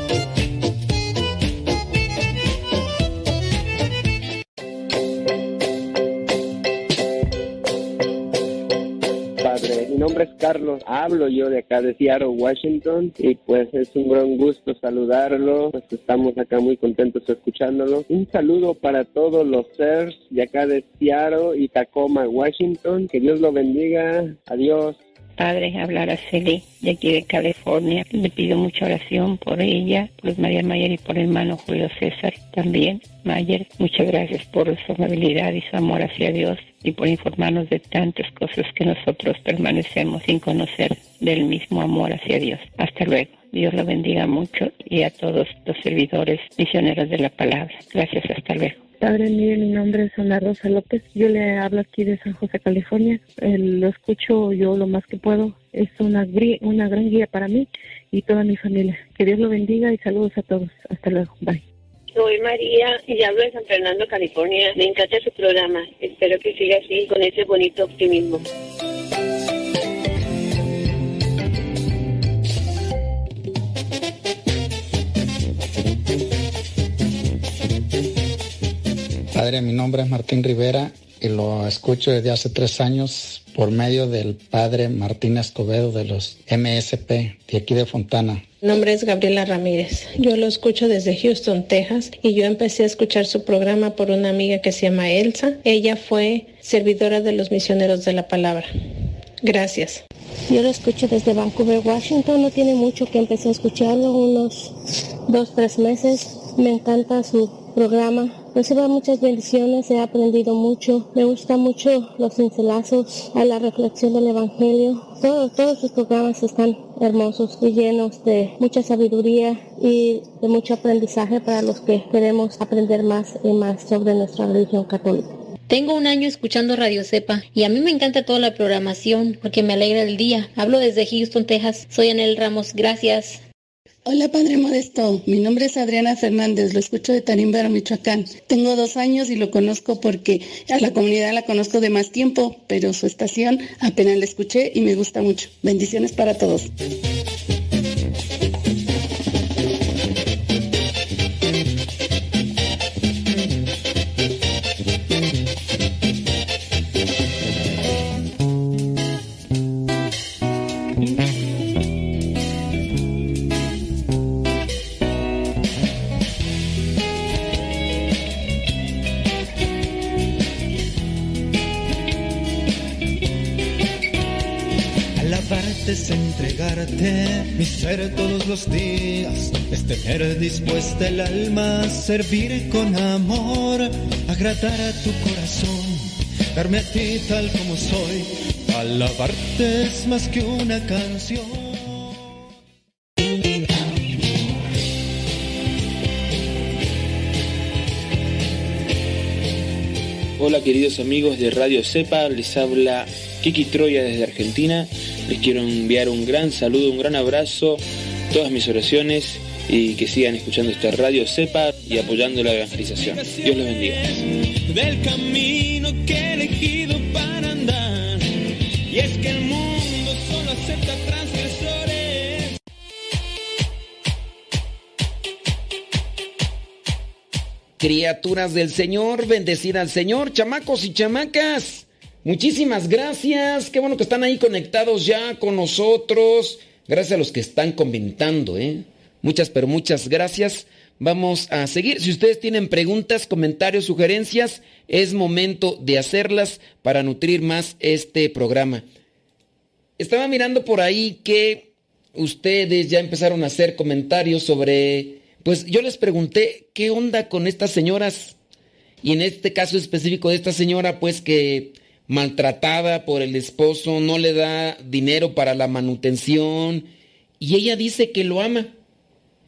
Nombre es Carlos, hablo yo de acá de Seattle, Washington, y pues es un gran gusto saludarlo, pues estamos acá muy contentos escuchándolo. Un saludo para todos los seres de acá de Seattle y Tacoma, Washington, que Dios lo bendiga, adiós. Padre, hablar a Celi de aquí de California. Le pido mucha oración por ella, por María Mayer y por el hermano Julio César también. Mayer, muchas gracias por su amabilidad y su amor hacia Dios y por informarnos de tantas cosas que nosotros permanecemos sin conocer del mismo amor hacia Dios. Hasta luego. Dios lo bendiga mucho y a todos los servidores misioneros de la palabra. Gracias, hasta luego. Padre, mire, mi nombre es Ana Rosa López. Yo le hablo aquí de San José, California. Eh, lo escucho yo lo más que puedo. Es una, una gran guía para mí y toda mi familia. Que Dios lo bendiga y saludos a todos. Hasta luego. Bye. Soy María y hablo de San Fernando, California. Me encanta su programa. Espero que siga así, con ese bonito optimismo. Padre, mi nombre es Martín Rivera y lo escucho desde hace tres años por medio del Padre Martín Escobedo de los MSP de aquí de Fontana. Mi nombre es Gabriela Ramírez. Yo lo escucho desde Houston, Texas, y yo empecé a escuchar su programa por una amiga que se llama Elsa. Ella fue servidora de los misioneros de la palabra. Gracias. Yo lo escucho desde Vancouver, Washington. No tiene mucho que empecé a escucharlo, unos dos, tres meses. Me encanta su programa Reciba muchas bendiciones, he aprendido mucho. Me gustan mucho los cincelazos, a la reflexión del Evangelio. Todos, todos sus programas están hermosos y llenos de mucha sabiduría y de mucho aprendizaje para los que queremos aprender más y más sobre nuestra religión católica. Tengo un año escuchando Radio Cepa y a mí me encanta toda la programación porque me alegra el día. Hablo desde Houston, Texas. Soy Anel Ramos. Gracias. Hola Padre Modesto, mi nombre es Adriana Fernández, lo escucho de Tarimbero, Michoacán. Tengo dos años y lo conozco porque a la comunidad la conozco de más tiempo, pero su estación apenas la escuché y me gusta mucho. Bendiciones para todos. Tener dispuesta el alma, servir con amor, agradar a tu corazón, darme a ti tal como soy, alabarte es más que una canción. Hola queridos amigos de Radio Cepa, les habla Kiki Troya desde Argentina. Les quiero enviar un gran saludo, un gran abrazo, todas mis oraciones y que sigan escuchando esta radio Cepa y apoyando la evangelización. Dios los bendiga. Del camino que he elegido para andar, y es que el mundo solo acepta transgresores. Criaturas del Señor, bendecida al Señor, chamacos y chamacas. Muchísimas gracias. Qué bueno que están ahí conectados ya con nosotros. Gracias a los que están comentando, ¿eh? Muchas, pero muchas gracias. Vamos a seguir. Si ustedes tienen preguntas, comentarios, sugerencias, es momento de hacerlas para nutrir más este programa. Estaba mirando por ahí que ustedes ya empezaron a hacer comentarios sobre, pues yo les pregunté qué onda con estas señoras y en este caso específico de esta señora, pues que maltratada por el esposo, no le da dinero para la manutención y ella dice que lo ama.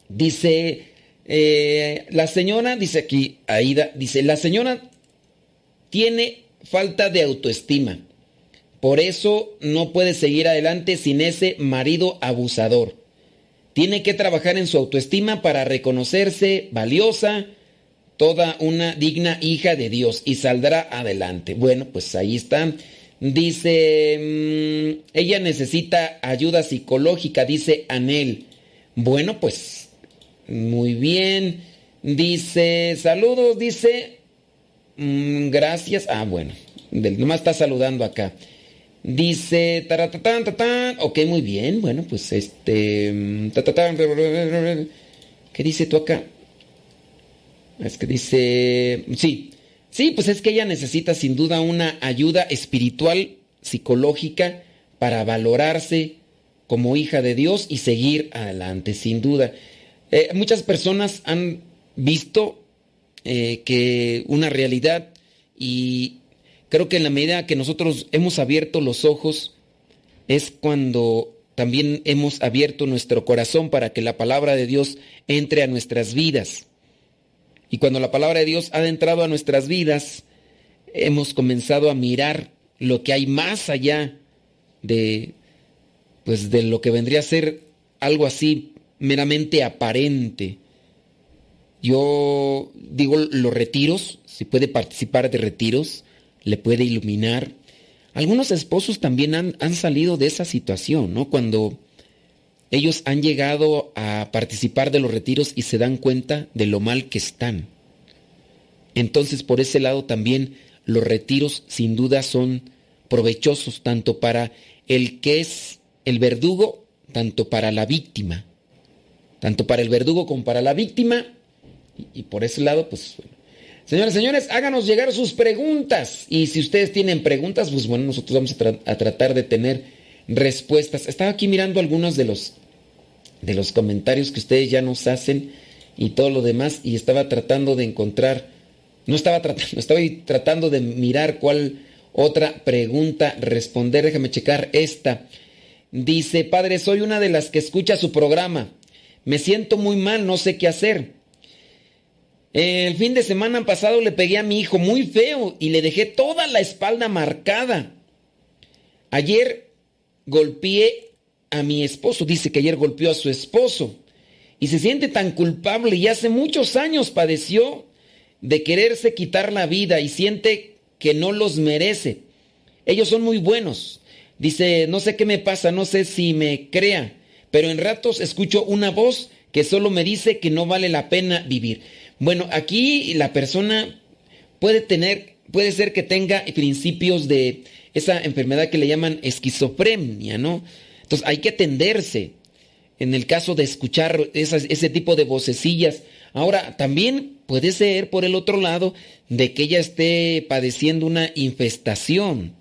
Dice, eh, la señora, dice aquí, Aida, dice, la señora tiene falta de autoestima. Por eso no puede seguir adelante sin ese marido abusador. Tiene que trabajar en su autoestima para reconocerse valiosa, toda una digna hija de Dios y saldrá adelante. Bueno, pues ahí está. Dice, mm, ella necesita ayuda psicológica, dice Anel. Bueno, pues muy bien. Dice, saludos, dice, mm, gracias. Ah, bueno, nomás está saludando acá. Dice, taratatán, tatán. Ok, muy bien. Bueno, pues este. Mm, ¿Qué dice tú acá? Es que dice, sí, sí, pues es que ella necesita sin duda una ayuda espiritual, psicológica, para valorarse como hija de Dios y seguir adelante, sin duda. Eh, muchas personas han visto eh, que una realidad y creo que en la medida que nosotros hemos abierto los ojos es cuando también hemos abierto nuestro corazón para que la palabra de Dios entre a nuestras vidas. Y cuando la palabra de Dios ha entrado a nuestras vidas, hemos comenzado a mirar lo que hay más allá de pues de lo que vendría a ser algo así meramente aparente. Yo digo los retiros, si puede participar de retiros, le puede iluminar. Algunos esposos también han, han salido de esa situación, ¿no? Cuando ellos han llegado a participar de los retiros y se dan cuenta de lo mal que están. Entonces, por ese lado también los retiros sin duda son provechosos tanto para el que es el verdugo, tanto para la víctima. Tanto para el verdugo como para la víctima. Y, por ese lado, pues... Señores, señores, háganos llegar sus preguntas. Y si ustedes tienen preguntas, pues bueno, nosotros vamos a, a tratar de tener respuestas. Estaba aquí mirando algunos de los de los comentarios que ustedes ya nos hacen y todo lo demás y estaba tratando de encontrar No estaba tratando, estoy tratando de mirar cuál otra pregunta responder. Déjame checar esta. Dice, padre, soy una de las que escucha su programa. Me siento muy mal, no sé qué hacer. El fin de semana pasado le pegué a mi hijo muy feo y le dejé toda la espalda marcada. Ayer golpeé a mi esposo, dice que ayer golpeó a su esposo y se siente tan culpable y hace muchos años padeció de quererse quitar la vida y siente que no los merece. Ellos son muy buenos. Dice, no sé qué me pasa, no sé si me crea, pero en ratos escucho una voz que solo me dice que no vale la pena vivir. Bueno, aquí la persona puede tener, puede ser que tenga principios de esa enfermedad que le llaman esquizofrenia, ¿no? Entonces hay que atenderse en el caso de escuchar ese tipo de vocecillas. Ahora, también puede ser por el otro lado de que ella esté padeciendo una infestación.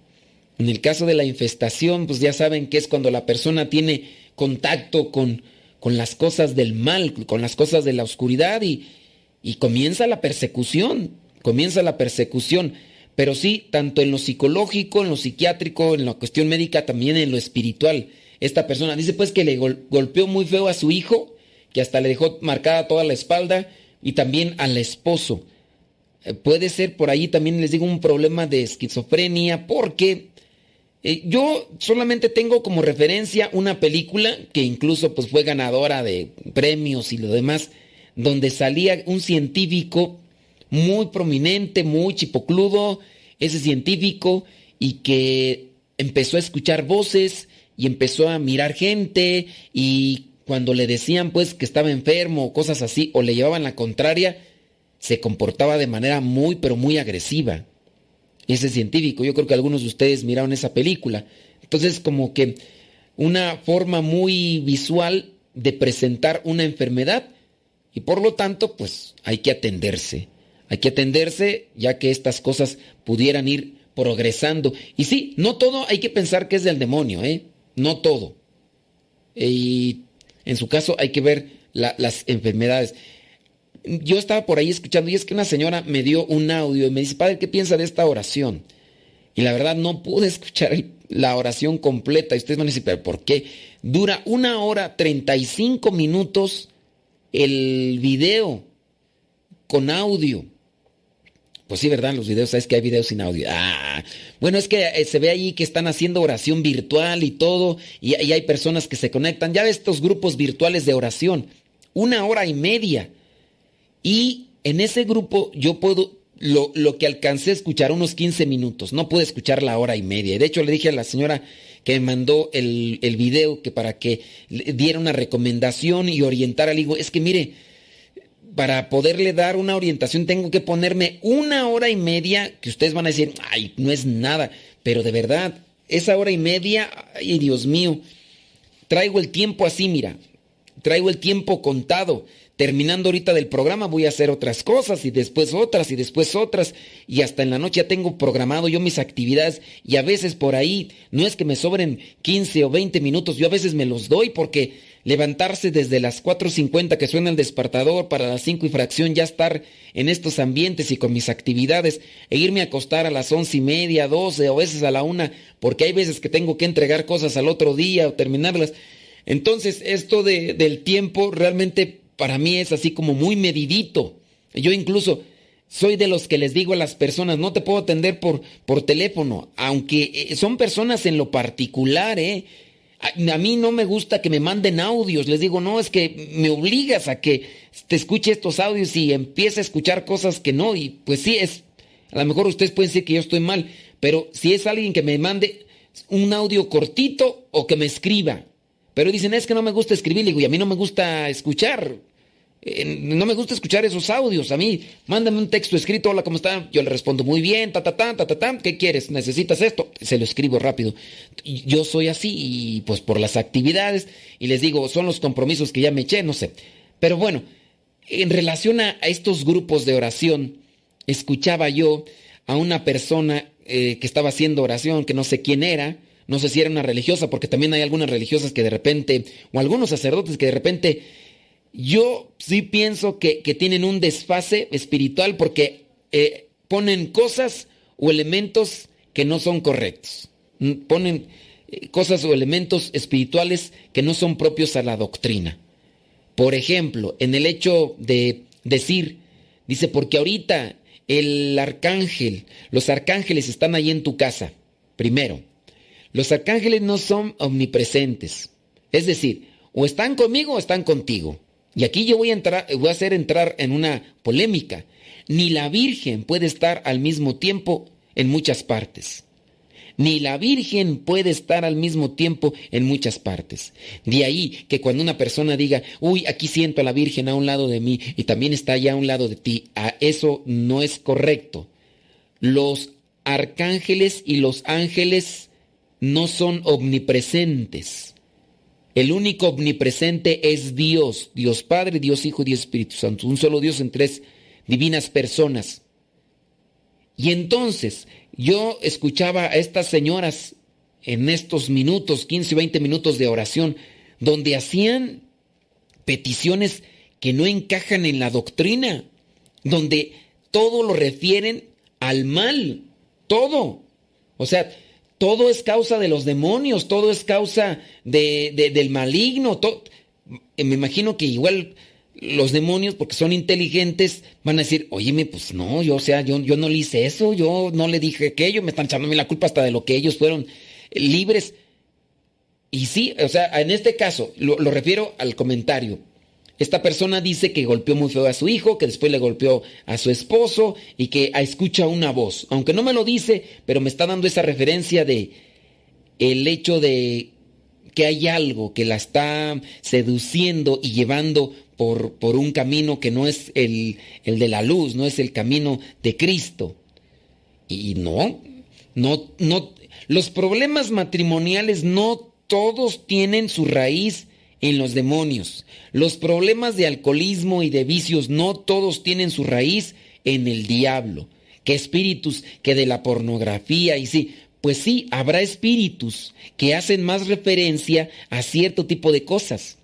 En el caso de la infestación, pues ya saben que es cuando la persona tiene contacto con, con las cosas del mal, con las cosas de la oscuridad y, y comienza la persecución, comienza la persecución. Pero sí, tanto en lo psicológico, en lo psiquiátrico, en la cuestión médica, también en lo espiritual. Esta persona dice pues que le golpeó muy feo a su hijo, que hasta le dejó marcada toda la espalda y también al esposo. Eh, puede ser por ahí también les digo un problema de esquizofrenia porque eh, yo solamente tengo como referencia una película que incluso pues fue ganadora de premios y lo demás, donde salía un científico muy prominente, muy chipocludo, ese científico, y que empezó a escuchar voces y empezó a mirar gente y cuando le decían pues que estaba enfermo o cosas así o le llevaban la contraria, se comportaba de manera muy pero muy agresiva ese científico. Yo creo que algunos de ustedes miraron esa película. Entonces, como que una forma muy visual de presentar una enfermedad y por lo tanto, pues hay que atenderse. Hay que atenderse ya que estas cosas pudieran ir progresando. Y sí, no todo hay que pensar que es del demonio, ¿eh? No todo. Y en su caso hay que ver las enfermedades yo estaba por ahí escuchando y es que una señora me dio un audio y me dice, padre, ¿qué piensa de esta oración? Y la verdad no pude escuchar la oración completa. Y ustedes van a decir, ¿pero por qué? Dura una hora 35 minutos el video con audio. Pues sí, ¿verdad? Los videos, ¿sabes que hay videos sin audio? Ah, bueno, es que eh, se ve ahí que están haciendo oración virtual y todo, y, y hay personas que se conectan. Ya ves estos grupos virtuales de oración, una hora y media. Y en ese grupo yo puedo, lo, lo, que alcancé a escuchar, unos 15 minutos, no pude escuchar la hora y media. De hecho, le dije a la señora que me mandó el, el video que para que diera una recomendación y orientara, le digo, es que mire, para poderle dar una orientación tengo que ponerme una hora y media, que ustedes van a decir, ay, no es nada, pero de verdad, esa hora y media, ay, Dios mío, traigo el tiempo así, mira, traigo el tiempo contado terminando ahorita del programa voy a hacer otras cosas y después otras y después otras y hasta en la noche ya tengo programado yo mis actividades y a veces por ahí no es que me sobren 15 o 20 minutos, yo a veces me los doy porque levantarse desde las 4.50 que suena el despertador para las 5 y fracción ya estar en estos ambientes y con mis actividades e irme a acostar a las once y media, 12 o a veces a la una porque hay veces que tengo que entregar cosas al otro día o terminarlas. Entonces esto de, del tiempo realmente para mí es así como muy medidito. Yo incluso soy de los que les digo a las personas, no te puedo atender por, por teléfono, aunque eh, son personas en lo particular, ¿eh? A, mí no me gusta que me manden audios, les digo, no, es que me obligas a que te escuche estos audios y empiece a escuchar cosas que no, y pues sí, es, a lo mejor ustedes pueden decir que yo estoy mal, pero si es alguien que me mande un audio cortito o que me escriba, pero dicen, es que no me gusta escribir. Digo, y a mí no me gusta escuchar. Eh, no me gusta escuchar esos audios. A mí, mándame un texto escrito, hola, ¿cómo está? Yo le respondo muy bien, ta, ta, ta, ta, ta, ta. ¿Qué quieres? ¿Necesitas esto? Se lo escribo rápido. Yo soy así, y pues por las actividades, y les digo, son los compromisos que ya me eché, no sé. Pero bueno, en relación a, estos grupos de oración, escuchaba yo a una persona eh, que estaba haciendo oración, que no sé quién era, no sé si era una religiosa, porque también hay algunas religiosas que de repente, o algunos sacerdotes que de repente, yo sí pienso que, tienen un desfase espiritual porque eh, ponen cosas o elementos que no son correctos. Mm, ponen eh, cosas o elementos espirituales que no son propios a la doctrina. Por ejemplo, en el hecho de decir, dice, porque ahorita el arcángel, los arcángeles están ahí en tu casa. Primero, los arcángeles no son omnipresentes. Es decir, o están conmigo o están contigo. Y aquí yo voy a entrar, voy a hacer entrar en una polémica. Ni la Virgen puede estar al mismo tiempo en muchas partes. Ni la Virgen puede estar al mismo tiempo en muchas partes. De ahí que cuando una persona diga, uy, aquí siento a la Virgen a un lado de mí y también está allá a un lado de ti, a eso no es correcto. Los arcángeles y los ángeles no son omnipresentes. El único omnipresente es Dios, Dios Padre, Dios Hijo y Dios Espíritu Santo, un solo Dios en tres divinas personas. Y entonces yo escuchaba a estas señoras en estos minutos, 15 o 20 minutos de oración, donde hacían peticiones que no encajan en la doctrina, donde todo lo refieren al mal, todo. O sea, todo es causa de los demonios, todo es causa de, del maligno. Todo. Me imagino que igual los demonios, porque son inteligentes, van a decir, óyeme, pues no, yo, o sea, yo, no le hice eso, yo no le dije aquello, me están echándome la culpa hasta de lo que ellos fueron libres. Y sí, o sea, en este caso, lo refiero al comentario. Esta persona dice que golpeó muy feo a su hijo, que después le golpeó a su esposo y que escucha una voz. Aunque no me lo dice, pero me está dando esa referencia de el hecho de que hay algo que la está seduciendo y llevando por, por un camino que no es el, el de la luz, no es el camino de Cristo. Y no, no, no, los problemas matrimoniales no todos tienen su raíz en los demonios. Los problemas de alcoholismo y de vicios no todos tienen su raíz en el diablo. Que espíritus que de la pornografía y sí, pues sí, habrá espíritus que hacen más referencia a cierto tipo de cosas.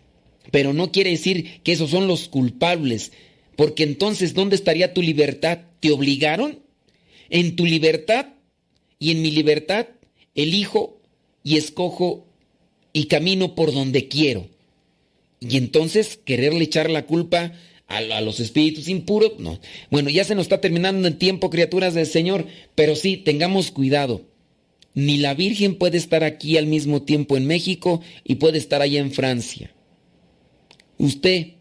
Pero no quiere decir que esos son los culpables, porque entonces ¿dónde estaría tu libertad? ¿Te obligaron? En tu libertad y en mi libertad elijo y escojo y camino por donde quiero. Y entonces quererle echar la culpa a, los espíritus impuros, no. Bueno, ya se nos está terminando el tiempo, criaturas del Señor, pero sí, tengamos cuidado. Ni la Virgen puede estar aquí al mismo tiempo en México y puede estar allá en Francia. ¿Usted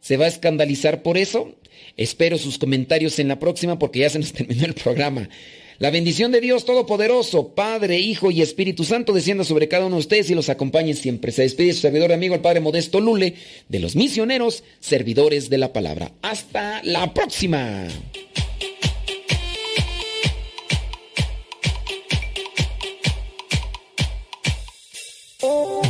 se va a escandalizar por eso? Espero sus comentarios en la próxima porque ya se nos terminó el programa. La bendición de Dios Todopoderoso, Padre, Hijo y Espíritu Santo descienda sobre cada uno de ustedes y los acompañe siempre. Se despide su servidor amigo, el Padre Modesto Lule, de los misioneros, servidores de la palabra. Hasta la próxima. Oh.